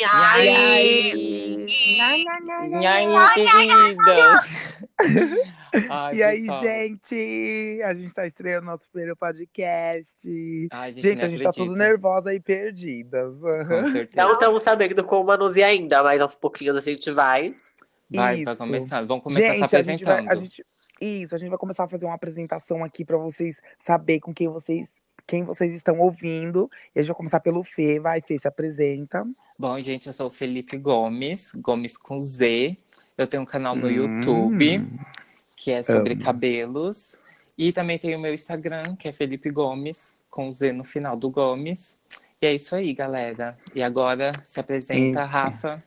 E aí? E aí, queridas? Ai, E aí, pessoal. gente? A gente tá estreando nosso primeiro podcast. Ai, gente, Gente, não a gente tá tudo nervosa e perdidas. Com certeza. Não estamos sabendo como manusear ainda, mas aos pouquinhos a gente vai. Vai, vai Isso. começar. Vamos começar gente, se a gente vai- apresentando. a gente- isso, a gente vai começar a fazer uma apresentação aqui pra vocês saberem com quem vocês, quem vocês estão ouvindo. E a gente vai começar pelo Fê. Vai, Fê, se apresenta. Bom, gente, eu sou o Felipe Gomes, Gomes com Z. Eu tenho um canal no Hum. YouTube que é sobre Amo. cabelos. E também tenho o meu Instagram, que é Felipe Gomes, com Z no final do Gomes. E é isso aí, galera. E agora se apresenta, Isso. Rafa.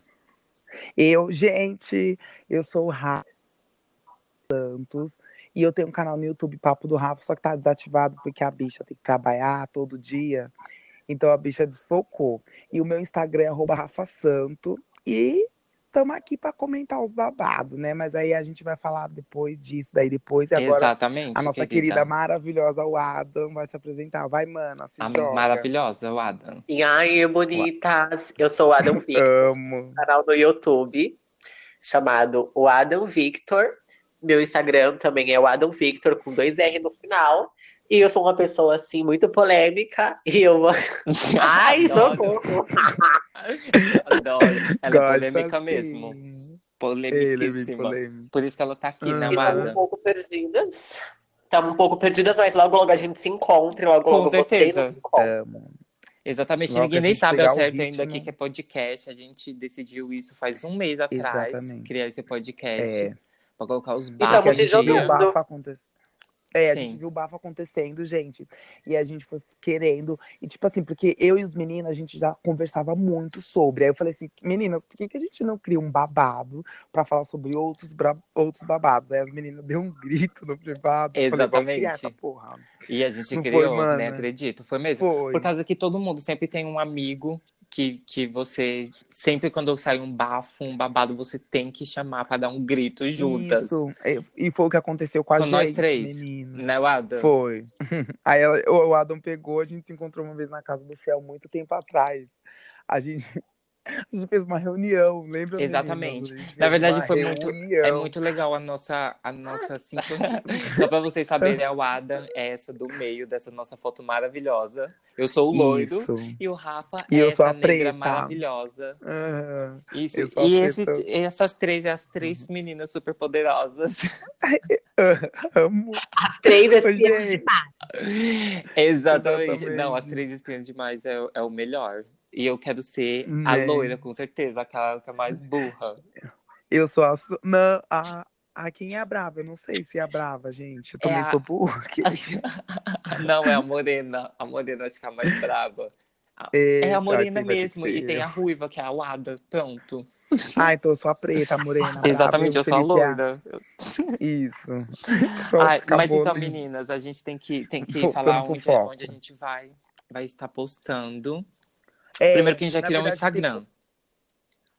Eu, gente, eu sou o Rafa Santos. E eu tenho um canal no YouTube, Papo do Rafa, só que tá desativado porque a bicha tem que trabalhar todo dia. Então a bicha desfocou. E o meu Instagram é arroba Rafa Santo. E estamos aqui para comentar os babados, né? Mas aí a gente vai falar depois disso, daí depois. E agora Exatamente. a nossa querida maravilhosa, o Adam, vai se apresentar. Vai, mana, se A joga. maravilhosa, o Adam. E aí, bonitas? Eu sou o Adam Victor, Amo. canal no YouTube, chamado o Adam Victor. Meu Instagram também é o Adam Victor, com dois R no final. E eu sou uma pessoa, assim, muito polêmica. E eu. Ai, Adoro. socorro! Adoro. Ela é Gosto polêmica assim. mesmo. É Polemiquíssima. Por isso que ela tá aqui, Ah. né, Estamos um pouco perdidas. Estamos um pouco perdidas, mas logo logo a gente se encontra. Logo Com logo vocês certeza. Amo. Exatamente. Logo Ninguém nem sabe ao o certo ainda aqui ritmo. que é podcast. A gente decidiu isso faz um mês atrás. Exatamente. Criar esse podcast. É. Pra colocar os Então, a bafos você gente em viu o bafo acontecer. É, a Sim. gente viu o bafo acontecendo, gente. E a gente foi querendo. E, tipo assim, porque eu e os meninos, a gente já conversava muito sobre. Aí eu falei assim, meninas, por que, que a gente não cria um babado pra falar sobre outros, bra- outros babados? Aí as meninas deu um grito no privado. falei, criar Exatamente. essa porra. E a gente Não foi, criou, mana? né? Acredito. Foi mesmo. Foi. Por causa que todo mundo sempre tem um amigo que, que você. Sempre quando sai um bafo, um babado, você tem que chamar pra dar um grito juntas. Isso. E- foi o que aconteceu com a Com gente, nós três. menina. Né, Adam? Foi. Aí ela- o o Adam pegou, a gente se encontrou uma vez na casa do Fel muito tempo atrás. A gente, a gente fez uma reunião, lembra? Exatamente. Na verdade, foi muito- reunião. É muito legal a nossa, a nossa sintonia. Só pra vocês saberem, o Adam é essa do meio dessa nossa foto maravilhosa. Eu sou o loiro. Isso. E o Rafa E é eu sou essa a negra preta. maravilhosa. Aham. Isso. E esse- essas três, as três meninas super poderosas. Amo. As três espiãs gente. Exatamente. Exatamente. Não, as três espinhas demais é, é o melhor. E eu quero ser a Né. loira, com certeza, aquela que é mais burra. Eu sou a. Não, a. A quem é a brava? Eu não sei se é a brava, gente. Eu também a- sou burra. Não, é a morena. A morena acho que é a mais brava. É Eita, a morena mesmo. E tem a ruiva, que é a Wada. Pronto. Ah, então eu sou a preta, a morena. a brava, Exatamente, o eu sou a é loira. Isso. Ai, mas então, né? meninas, a gente tem que, tem que Voltando falar onde, onde a gente vai, vai estar postando. É, Primeiro que a gente já criou um verdade, Instagram.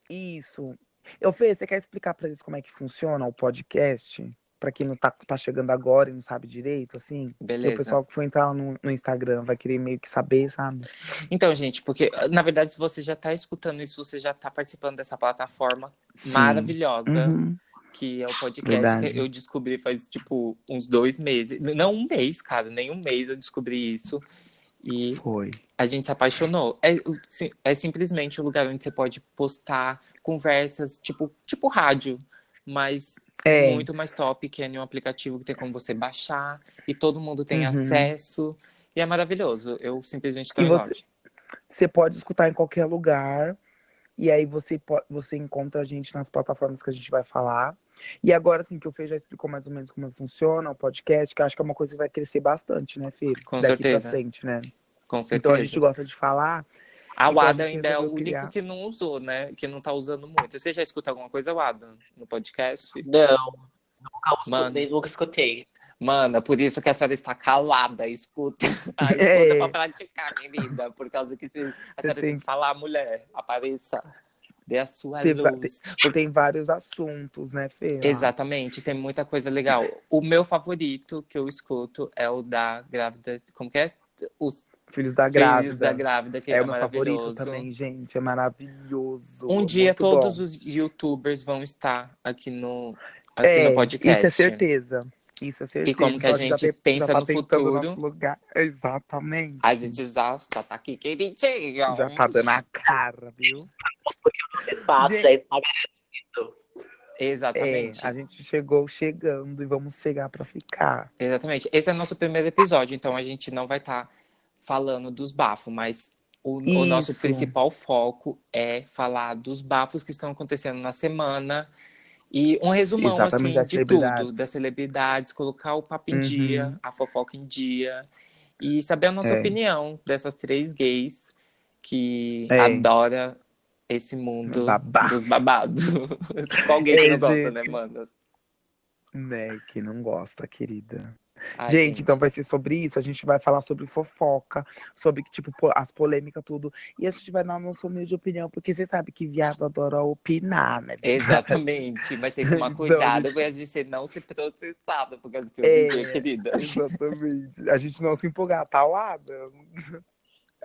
Isso. Eu Fê, você quer explicar pra eles como é que funciona o podcast? Pra quem não tá, tá chegando agora e não sabe direito, assim? E o Beleza. pessoal que for entrar no, no Instagram vai querer meio que saber, sabe? Então, gente, porque, na verdade, se você já está escutando isso, você já está participando dessa plataforma Sim. maravilhosa, Uhum. que é o podcast Verdade. que eu descobri faz, tipo, uns dois meses. Não um mês, cara, nem um mês eu descobri isso. E Foi. a gente se apaixonou. É, é simplesmente um lugar onde você pode postar conversas, tipo, tipo rádio, mas É. muito mais top, que é em um aplicativo que tem como você baixar e todo mundo tem Uhum. acesso. E é maravilhoso. Eu simplesmente tô E em você-. Você pode escutar em qualquer lugar. E aí você, você encontra a gente nas plataformas que a gente vai falar. E agora, assim, que o Fê já explicou mais ou menos como funciona o podcast, que eu acho que é uma coisa que vai crescer bastante, né, Fê? Com Daqui certeza. pra frente, né? Com certeza. Então a gente gosta de falar. A Então, a Wada ainda é o resolveu único criar. que não usou, né? Que não tá usando muito. Você já escuta alguma coisa, Wada, no podcast? Não, nunca, Mano. escutei, nunca escutei. Mana, por isso que a senhora está calada. Escuta. Ah, escuta É. pra praticar, querida. Por causa que a senhora tem tem- que falar, mulher, apareça. Dê a sua Tem luz. Tem vários assuntos, né, Fê? Exatamente, tem muita coisa legal. O meu favorito que eu escuto é o da grávida. Como que é? Os Filhos da Grávida. Filhos da Grávida, que é é, o meu favorito também, gente. É maravilhoso. Um dia todos bom. os youtubers vão estar aqui no, aqui é, no podcast. Isso é certeza. Isso é certeza. como que a já gente te- pensa já tá no futuro. lugar. Exatamente. A gente já, já tá aqui, queridinho. Já tá dando a cara, viu? Espaço, Gente. já está garantido. Exatamente. É, a gente chegou chegando e vamos chegar pra ficar. Exatamente. Esse é o nosso primeiro episódio, então a gente não vai estar falando dos bafos, mas o, o nosso principal foco é falar dos bafos que estão acontecendo na semana e um resumão Exatamente, assim de tudo, das celebridades, colocar o papo em Uhum. dia, a fofoca em dia e saber a nossa É. opinião dessas três gays que É. adora esse mundo Babado. dos babados. Qual gay que É, não gosta, né, gente. mano? Né, que não gosta, querida. Ai, gente, então vai ser sobre isso. A gente vai falar sobre fofoca, sobre tipo po- as polêmicas, tudo. E a gente vai dar a nossa humilde opinião, porque você sabe que viado adora opinar, né? Exatamente, mas tem que tomar Então, cuidado gente- pra gente não ser processado, porque as É. hoje em dia, querida. Exatamente. A gente não se empolgar, tá lá?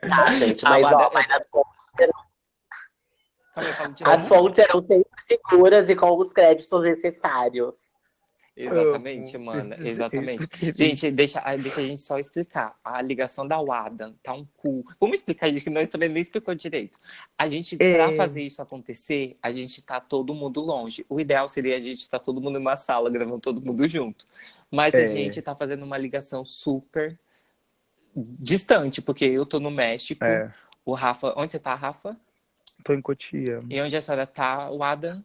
Tá, gente, mas ó, mas as fontes, Calma aí, fala de as fontes eram sempre seguras e com os créditos necessários. Exatamente, mano, desse exatamente. Gente, deixa, deixa a gente só explicar. A ligação da Wada tá um cu. Vamos explicar isso, que nós também nem explicou direito. A gente, É. pra fazer isso acontecer, a gente tá todo mundo longe. O ideal seria a gente estar tá todo mundo em uma sala, gravando todo mundo junto. Mas a É. gente tá fazendo uma ligação super distante, porque eu tô no México, É, o Rafa. Onde você tá, Rafa? Tô em Cotia. E onde a senhora tá, o Adam?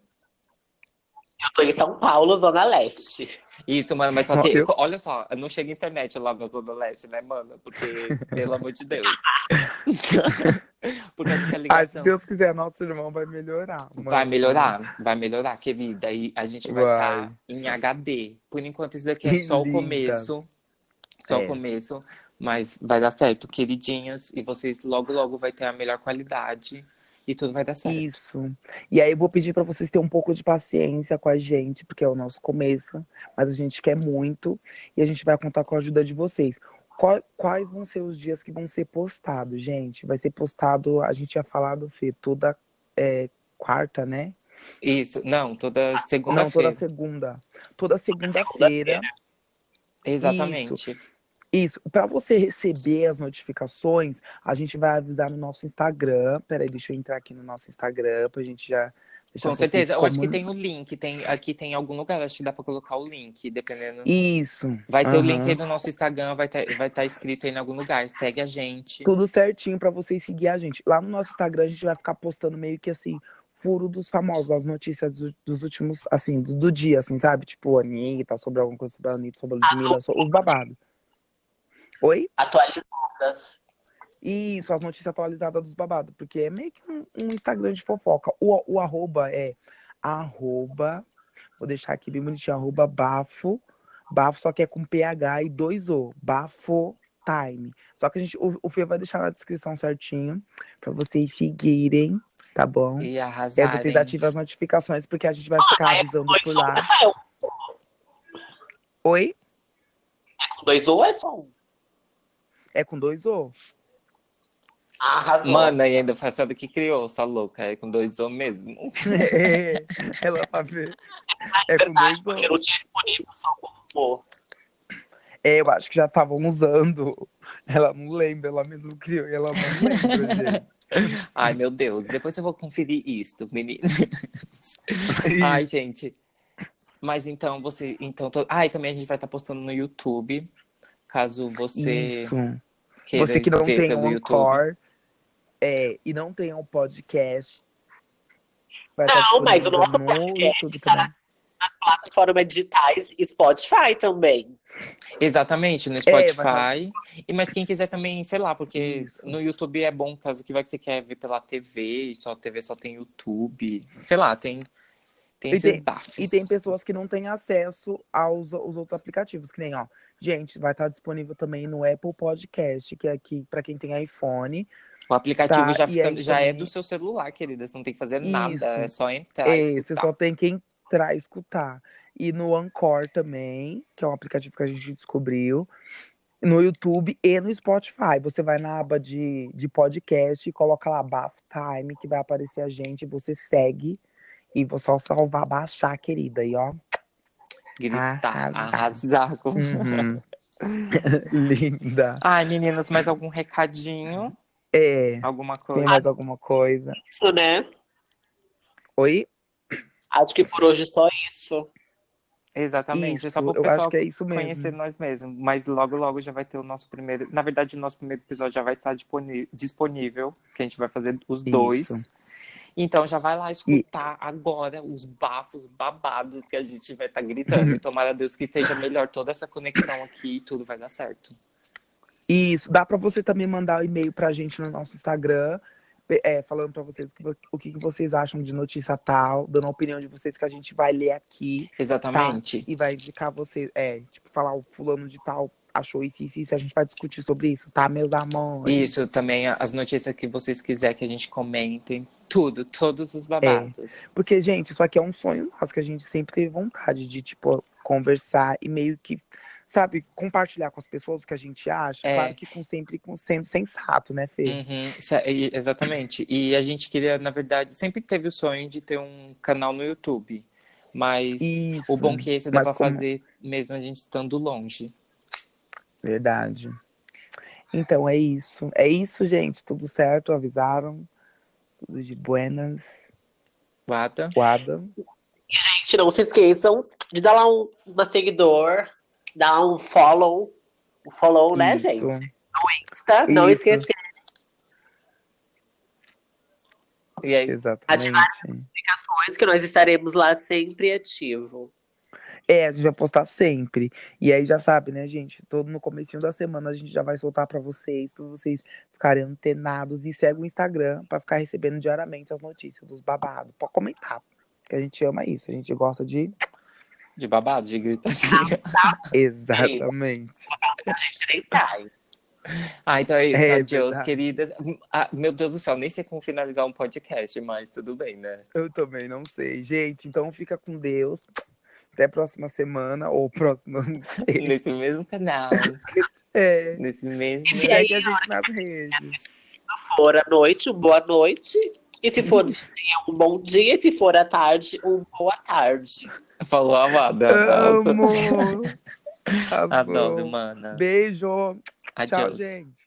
Eu tô em São Paulo, Zona Leste. Isso, mano, mas só Não, que, eu- olha só, não chega internet lá na Zona Leste, né, mano? Porque, pelo amor de Deus. Porque a Ai, se ligação Deus quiser, nosso irmão vai melhorar. vai mano. melhorar, vai melhorar, querida. E a gente vai Vai. estar em HD. Por enquanto, isso daqui é só o começo. Só É. o começo. Mas vai dar certo, queridinhas. E vocês logo, logo vai ter a melhor qualidade. E tudo vai dar certo. Isso. E aí eu vou pedir pra vocês terem um pouco de paciência com a gente, porque é o nosso começo, mas a gente quer muito e a gente vai contar com a ajuda de vocês. Quais vão ser os dias que vão ser postados, gente? Vai ser postado, a gente tinha falado, Fê, toda é, quarta, né? Isso, não, toda Não, toda segunda-feira. segunda. Toda segunda-feira. Exatamente. Isso. Para você receber as notificações, a gente vai avisar no nosso Instagram. Peraí, deixa eu entrar aqui no nosso Instagram pra gente já. deixar Com vocês certeza. Eu acho que tem o link. Tem, aqui tem algum lugar, acho que dá pra colocar o link, dependendo. Isso. Vai ter o aham. link aí do nosso Instagram, vai estar vai tá escrito aí em algum lugar. Segue a gente. Tudo certinho pra vocês seguir a gente. Lá no nosso Instagram a gente vai ficar postando meio que assim, furo dos famosos, as notícias do- dos últimos, assim, do, do dia, assim, sabe? Tipo, Anitta, sobre alguma coisa sobre a Anitta, sobre a Ludmilla, os babados. Oi? Atualizadas. Isso, as notícias atualizadas dos babados, porque é meio que um, um Instagram de fofoca. O, o arroba é arroba, vou deixar aqui bem bonitinho, arroba bafo, bafo só que é com PH e dois O, bafo time. Só que a gente, o, o Fê vai deixar na descrição certinho pra vocês seguirem, tá bom? E E aí arrasarem. vocês ativam as notificações, porque a gente vai ficar avisando por Dois lá. ou é só um? Oi? Com dois ou é só um? É com dois O? Arrasou. Mano, e ainda foi a que criou, só louca. É com dois O mesmo. É, ela vai ver. É com dois O. Porque não tinha disponível só como É, eu acho que já estavam usando. Ela não lembra, ela mesmo criou e ela não lembra, gente. Ai, meu Deus. Depois eu vou conferir isto, menino. Ai, gente. Mas então você. Então, to... Ah, e também a gente vai estar postando no YouTube. Caso você Isso. Queira Você que não tem um YouTube. É, e não tem um podcast. vai Não, mas o nosso no podcast também. nas plataformas digitais e Spotify também. Exatamente, no É, Spotify. E mas quem quiser também, sei lá, porque Isso. no YouTube é bom, caso que vai que você quer ver pela TV, e só a TV só tem YouTube. Sei lá, tem, tem E esses tem- bafos. E tem pessoas que não têm acesso aos, aos outros aplicativos, que nem, ó. Gente, vai estar disponível também no Apple Podcast, que é aqui para quem tem iPhone. O aplicativo Tá, já, fica- aí já é também- do seu celular, querida. Você não tem que fazer Isso. nada, é só entrar É, você só tem que entrar e escutar. E no Anchor também, que é um aplicativo que a gente descobriu. No YouTube e no Spotify. Você vai na aba de, de podcast e coloca lá Bafo Time, que vai aparecer a gente. Você segue e vou só salvar, baixar, querida. E ó. Gritar, Arrasar. Uhum. Linda. Ai, meninas, mais algum recadinho? É. Alguma Tem coisa? mais alguma coisa? Isso, né? Oi? Acho que por hoje só isso. Exatamente. Isso, é só para o eu pessoal acho que é isso mesmo. conhecer nós mesmos. Mas logo, logo já vai ter o nosso primeiro. Na verdade, o nosso primeiro episódio já vai estar disponível, que a gente vai fazer os dois. Então já vai lá escutar agora os bafos babados que a gente vai estar Uhum. gritando. E tomara a Deus que esteja melhor toda essa conexão aqui e tudo vai dar certo. Isso, dá pra você também mandar o e-mail pra gente no nosso Instagram, é, falando pra vocês o que, o que vocês acham de notícia tal, dando a opinião de vocês que a gente vai ler aqui Exatamente. e vai indicar vocês, é, tipo, falar o fulano de tal achou isso, isso, isso, a gente vai discutir sobre isso, tá, meus amores? Isso, também as notícias que vocês quiserem que a gente comentem. Tudo, todos os babados. Porque, gente, isso aqui é um sonho nosso, que a gente sempre teve vontade de, tipo, conversar e meio que, sabe, compartilhar com as pessoas o que a gente acha, É. claro que com, sempre com, sendo sensato, né, Fê? Uhum, e- exatamente. E a gente queria, na verdade, sempre teve o sonho de ter um canal no YouTube. Mas Isso. o bom é que esse dá pra como- fazer mesmo a gente estando longe. Verdade. Então é isso. É isso, gente. Tudo certo? Avisaram? Tudo de buenas. Guarda. Guarda. Gente, não se esqueçam de dar lá um, uma seguidor, dar um follow. Um follow, né, Isso. gente? Insta, não Isso. esquecer E aí, Exatamente. coisas que nós estaremos lá sempre ativo. É, a gente vai postar sempre. E aí já sabe, né, gente? Todo no comecinho da semana a gente já vai soltar pra vocês, pra vocês ficarem antenados. E segue o Instagram pra ficar recebendo diariamente as notícias dos babados. Pode comentar. Que a gente ama isso. A gente gosta de. de babado, de gritaria. Exatamente. A gente nem sai. Ah, então é isso. É Adeus, queridas. Ah, meu Deus do céu, nem sei como finalizar um podcast, mas tudo bem, né? Eu também não sei. Gente, então fica com Deus. Até a próxima semana. Ou sei. Nesse mesmo canal, É. nesse mesmo. E aí, Segue a gente nas redes. Se for à noite, um boa noite. E se for dia, um bom dia. E se for à tarde, um boa tarde. Falou Amada. Amo! Adoro, mana. Beijo. Tchau, gente.